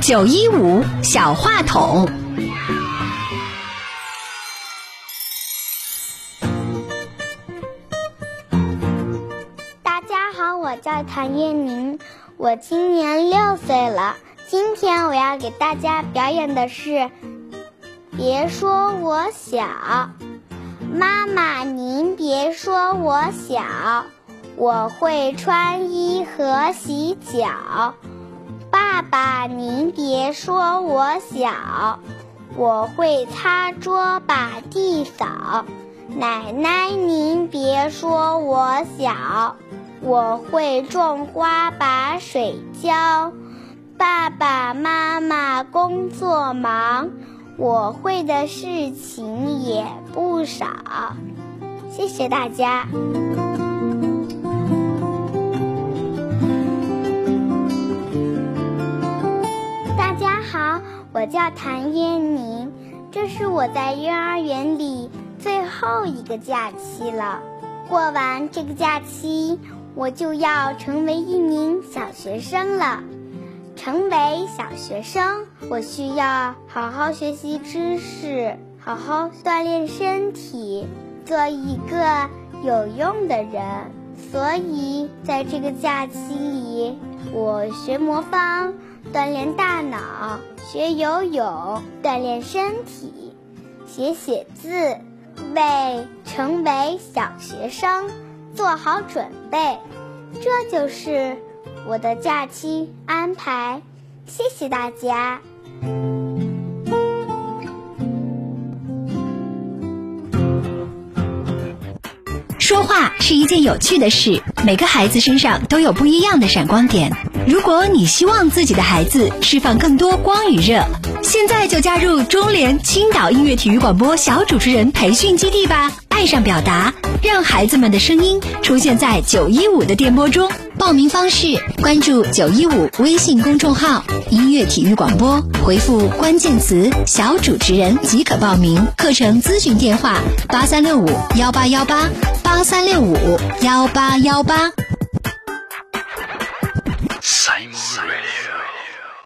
九一五小话筒，大家好，我叫谭艳宁，我今年六岁了。今天我要给大家表演的是《别说我小》。妈妈，您别说我小，我会穿衣和洗脚。爸爸，您别说我小，我会擦桌把地扫。奶奶，您别说我小，我会种花把水浇。爸爸妈妈工作忙，我会的事情也不少。谢谢大家。我叫谭燕宁，这是我在幼儿园里最后一个假期了。过完这个假期，我就要成为一名小学生了。成为小学生，我需要好好学习知识，好好锻炼身体，做一个有用的人。所以，在这个假期里，我学魔方。锻炼大脑，学游泳，锻炼身体，写写字，为成为小学生做好准备。这就是我的假期安排。谢谢大家。说话是一件有趣的事，每个孩子身上都有不一样的闪光点。如果你希望自己的孩子释放更多光与热，现在就加入中联青岛音乐体育广播小主持人培训基地吧！爱上表达，让孩子们的声音出现在九一五的电波中。报名方式：关注九一五微信公众号“音乐体育广播”，回复关键词“小主持人”即可报名。课程咨询电话：八三六五幺八幺八八三六五幺八幺八。